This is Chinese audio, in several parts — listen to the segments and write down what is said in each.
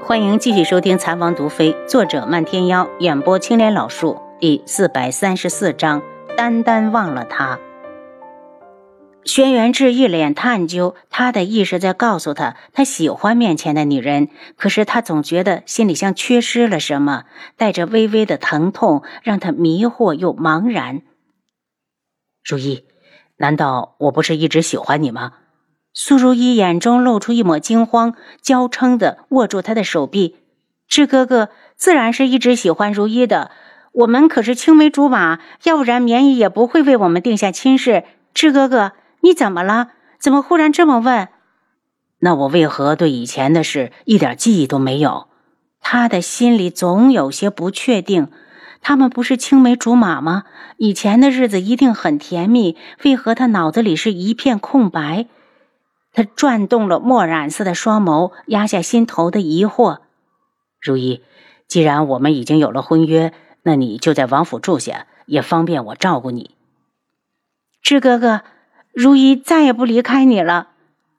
欢迎继续收听《残王毒妃》，作者漫天妖，演播青莲老树，第四百三十四章。单单忘了他。轩辕志一脸探究，他的意识在告诉他，他喜欢面前的女人，可是他总觉得心里像缺失了什么，带着微微的疼痛，让他迷惑又茫然。如意，难道我不是一直喜欢你吗？苏如意眼中露出一抹惊慌，娇嗔的握住他的手臂。智哥哥自然是一直喜欢如意的，我们可是青梅竹马，要不然绵姨也不会为我们定下亲事。智哥哥，你怎么了？怎么忽然这么问？那我为何对以前的事一点记忆都没有？他的心里总有些不确定。他们不是青梅竹马吗？以前的日子一定很甜蜜，为何他脑子里是一片空白？他转动了墨染色的双眸，压下心头的疑惑。如一，既然我们已经有了婚约，那你就在王府住下，也方便我照顾你。智哥哥，如一再也不离开你了。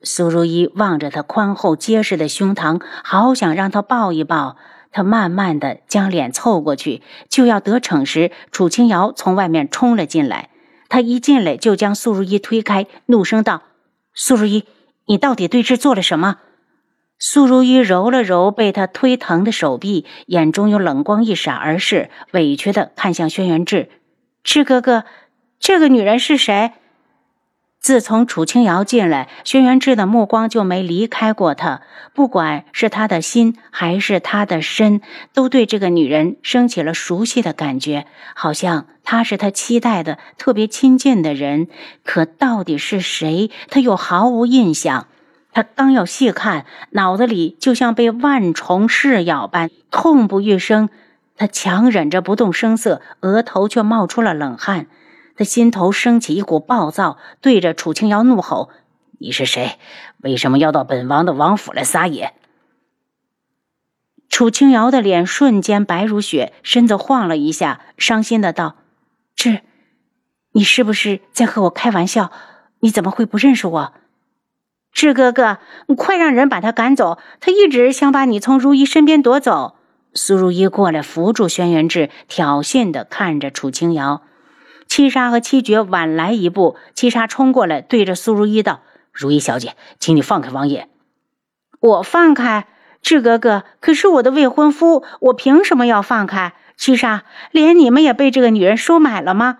苏如意望着他宽厚结实的胸膛，好想让他抱一抱。他慢慢的将脸凑过去，就要得逞时，楚清瑶从外面冲了进来。他一进来就将苏如意推开，怒声道：“苏如意！”你到底对峙做了什么？苏如意揉了揉被他推疼的手臂，眼中有冷光一闪而逝，委屈的看向轩辕志：“志哥哥，这个女人是谁？”自从楚清瑶进来，轩辕志的目光就没离开过她。不管是他的心还是他的身，都对这个女人升起了熟悉的感觉，好像她是他期待的、特别亲近的人。可到底是谁，他又毫无印象。他刚要细看，脑子里就像被万虫噬咬般痛不欲生。他强忍着不动声色，额头却冒出了冷汗。他心头升起一股暴躁，对着楚清瑶怒吼：“你是谁？为什么要到本王的王府来撒野？”楚清瑶的脸瞬间白如雪，身子晃了一下，伤心的道：“志，你是不是在和我开玩笑？你怎么会不认识我？志哥哥，你快让人把他赶走！他一直想把你从如意身边夺走。”苏如意过来扶住轩辕志，挑衅的看着楚清瑶。七杀和七绝晚来一步，七杀冲过来，对着苏如意道：“如意小姐，请你放开王爷。”我放开智哥哥，可是我的未婚夫，我凭什么要放开？七杀，连你们也被这个女人收买了吗？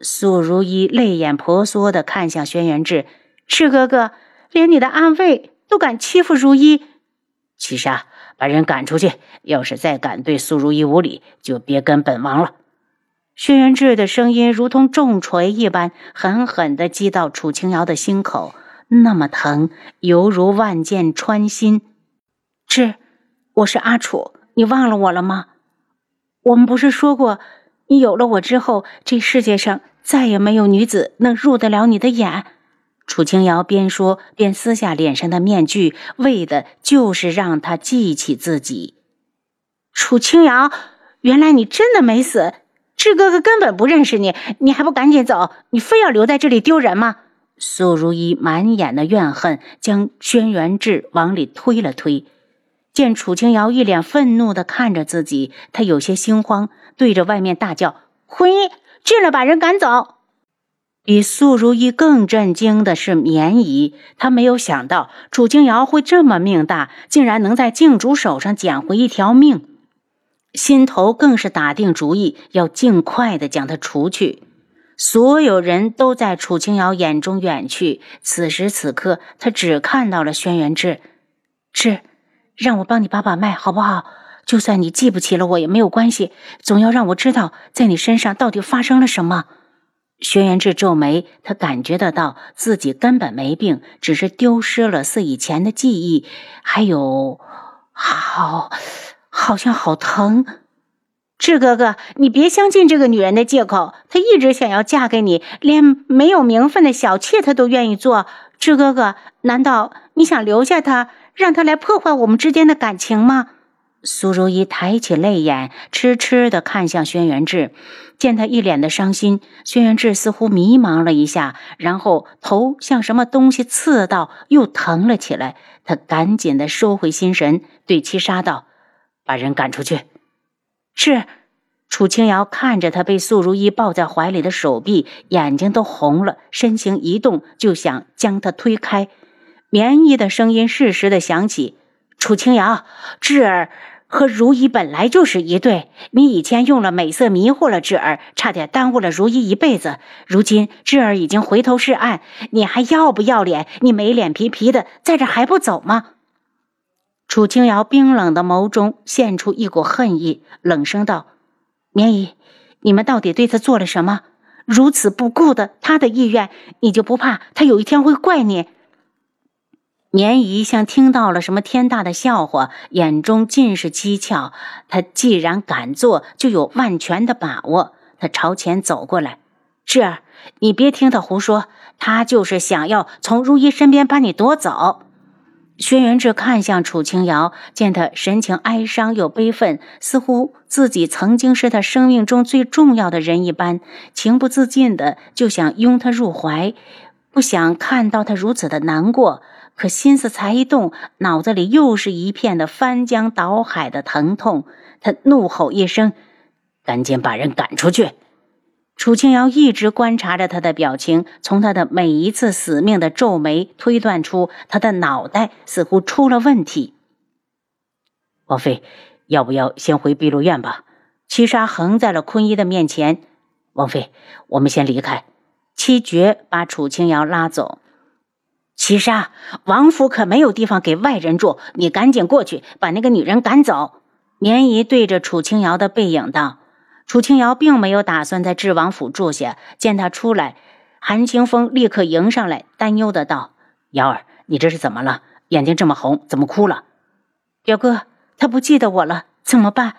苏如意泪眼婆娑的看向轩辕志：“智哥哥，连你的暗卫都敢欺负如意？”七杀，把人赶出去！要是再敢对苏如意无礼，就别跟本王了。轩辕志的声音如同重锤一般，狠狠地击到楚清瑶的心口，那么疼，犹如万箭穿心。志，我是阿楚，你忘了我了吗？我们不是说过，你有了我之后，这世界上再也没有女子能入得了你的眼。楚清瑶边说边撕下脸上的面具，为的就是让他记起自己。楚清瑶，原来你真的没死。志哥哥根本不认识你，你还不赶紧走？你非要留在这里丢人吗？苏如意满眼的怨恨，将轩辕志往里推了推。见楚清瑶一脸愤怒的看着自己，他有些心慌，对着外面大叫：“婚姻进来，把人赶走！”比苏如意更震惊的是绵姨，她没有想到楚清瑶会这么命大，竟然能在静主手上捡回一条命。心头更是打定主意，要尽快的将他除去。所有人都在楚清瑶眼中远去。此时此刻，他只看到了轩辕志。志，让我帮你把把脉，好不好？就算你记不起了我也没有关系，总要让我知道，在你身上到底发生了什么。轩辕志皱眉，他感觉得到自己根本没病，只是丢失了似以前的记忆，还有，好。好像好疼，志哥哥，你别相信这个女人的借口。她一直想要嫁给你，连没有名分的小妾她都愿意做。志哥哥，难道你想留下她，让她来破坏我们之间的感情吗？苏如意抬起泪眼，痴痴地看向轩辕志，见他一脸的伤心，轩辕志似乎迷茫了一下，然后头像什么东西刺到，又疼了起来。他赶紧地收回心神，对七杀道：“把人赶出去。”是。楚清瑶看着他被素如意抱在怀里的手臂，眼睛都红了，身形一动，就想将他推开。绵衣的声音适时的响起：“楚清瑶，智儿。”和如意本来就是一对，你以前用了美色迷惑了智儿，差点耽误了如意一辈子。如今智儿已经回头是岸，你还要不要脸？你没脸皮皮的在这还不走吗？楚清瑶冰冷的眸中现出一股恨意，冷声道：“绵姨，你们到底对他做了什么？如此不顾的他的意愿，你就不怕他有一天会怪你？”棉姨像听到了什么天大的笑话，眼中尽是讥诮。他既然敢做，就有万全的把握。他朝前走过来：“智儿，你别听他胡说，他就是想要从如意身边把你夺走。”轩辕志看向楚清瑶，见他神情哀伤又悲愤，似乎自己曾经是他生命中最重要的人一般，情不自禁的就想拥他入怀，不想看到他如此的难过。可心思才一动，脑子里又是一片的翻江倒海的疼痛。他怒吼一声：“赶紧把人赶出去！”楚清瑶一直观察着他的表情，从他的每一次死命的皱眉推断出他的脑袋似乎出了问题。王妃，要不要先回碧落院吧？七杀横在了坤一的面前。王妃，我们先离开。七绝把楚清瑶拉走。七杀，王府可没有地方给外人住，你赶紧过去把那个女人赶走。绵姨对着楚清瑶的背影道。楚清瑶并没有打算在智王府住下，见他出来，韩清风立刻迎上来，担忧的道：“瑶儿，你这是怎么了？眼睛这么红，怎么哭了？”表哥，他不记得我了，怎么办？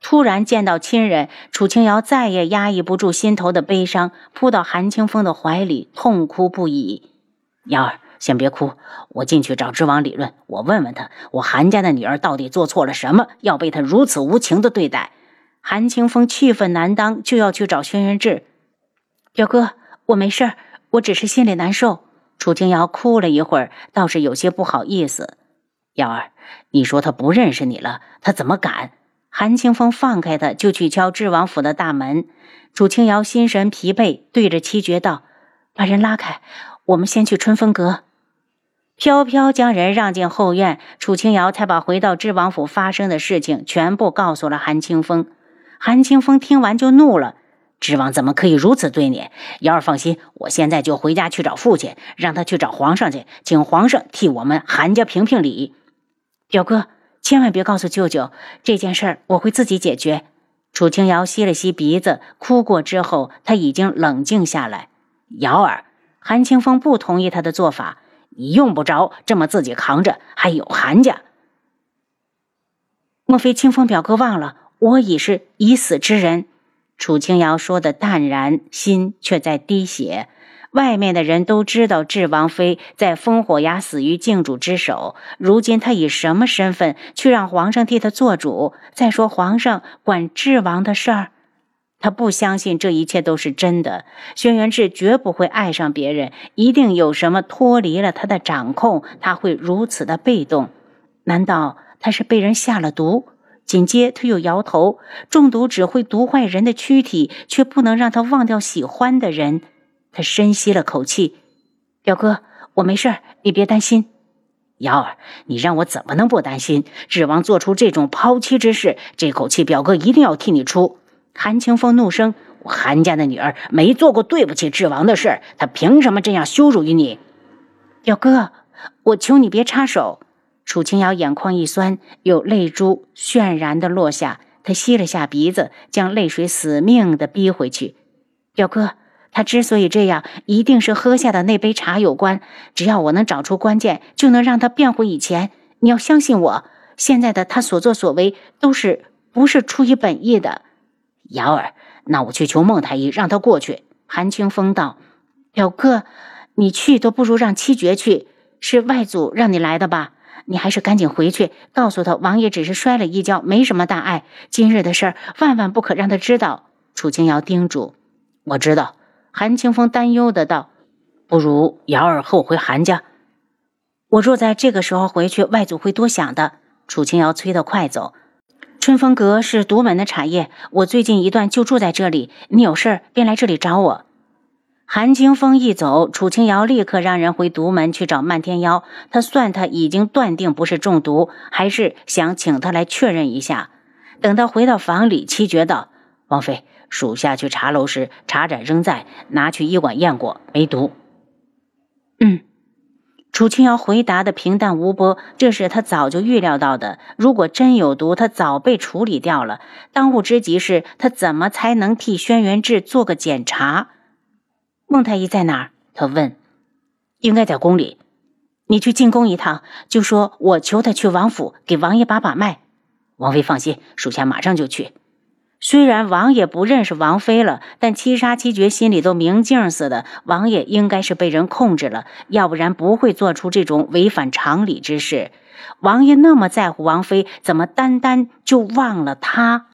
突然见到亲人，楚清瑶再也压抑不住心头的悲伤，扑到韩清风的怀里，痛哭不已。瑶儿。先别哭，我进去找知王理论。我问问他，我韩家的女儿到底做错了什么，要被他如此无情的对待？韩清风气愤难当，就要去找轩辕志。表哥，我没事儿，我只是心里难受。楚清瑶哭了一会儿，倒是有些不好意思。瑶儿，你说他不认识你了，他怎么敢？韩清风放开他，就去敲智王府的大门。楚清瑶心神疲惫，对着七绝道：“把人拉开，我们先去春风阁。”飘飘将人让进后院，楚清瑶才把回到知王府发生的事情全部告诉了韩清风。韩清风听完就怒了：“知王怎么可以如此对你？瑶儿放心，我现在就回家去找父亲，让他去找皇上去，请皇上替我们韩家评评理。”表哥，千万别告诉舅舅这件事儿，我会自己解决。楚清瑶吸了吸鼻子，哭过之后，他已经冷静下来。瑶儿，韩清风不同意他的做法。你用不着这么自己扛着，还有韩家。莫非清风表哥忘了，我已是已死之人？楚清瑶说的淡然，心却在滴血。外面的人都知道智王妃在烽火崖死于靖主之手，如今她以什么身份去让皇上替她做主？再说皇上管智王的事儿。他不相信这一切都是真的，轩辕志绝不会爱上别人，一定有什么脱离了他的掌控，他会如此的被动。难道他是被人下了毒？紧接他又摇头，中毒只会毒坏人的躯体，却不能让他忘掉喜欢的人。他深吸了口气：“表哥，我没事你别担心。”瑶儿，你让我怎么能不担心？智王做出这种抛妻之事，这口气表哥一定要替你出。韩清风怒声：“我韩家的女儿没做过对不起智王的事，她凭什么这样羞辱于你？”表哥，我求你别插手。楚清瑶眼眶一酸，有泪珠渲然的落下。她吸了下鼻子，将泪水死命的逼回去。表哥，他之所以这样，一定是喝下的那杯茶有关。只要我能找出关键，就能让他变回以前。你要相信我，现在的他所作所为都是不是出于本意的。瑶儿，那我去求孟太医，让他过去。韩清风道：“表哥，你去都不如让七绝去。是外祖让你来的吧？你还是赶紧回去，告诉他王爷只是摔了一跤，没什么大碍。今日的事儿万万不可让他知道。楚清瑶叮嘱：“我知道。”韩清风担忧的道：“不如瑶儿和我回韩家。我若在这个时候回去，外祖会多想的。”楚清瑶催得快走。春风阁是独门的产业，我最近一段就住在这里。你有事便来这里找我。韩清风一走，楚清瑶立刻让人回独门去找漫天妖。他算他已经断定不是中毒，还是想请他来确认一下。等他回到房里，七绝道：“王妃，属下去茶楼时，茶盏仍在，拿去医馆验过，没毒。”嗯。楚清瑶回答的平淡无波，这是他早就预料到的。如果真有毒，他早被处理掉了。当务之急是他怎么才能替轩辕志做个检查？孟太医在哪儿？他问。应该在宫里。你去进宫一趟，就说我求他去王府给王爷把把脉。王妃放心，属下马上就去。虽然王爷不认识王妃了，但七杀七绝心里都明镜似的。王爷应该是被人控制了，要不然不会做出这种违反常理之事。王爷那么在乎王妃，怎么单单就忘了他？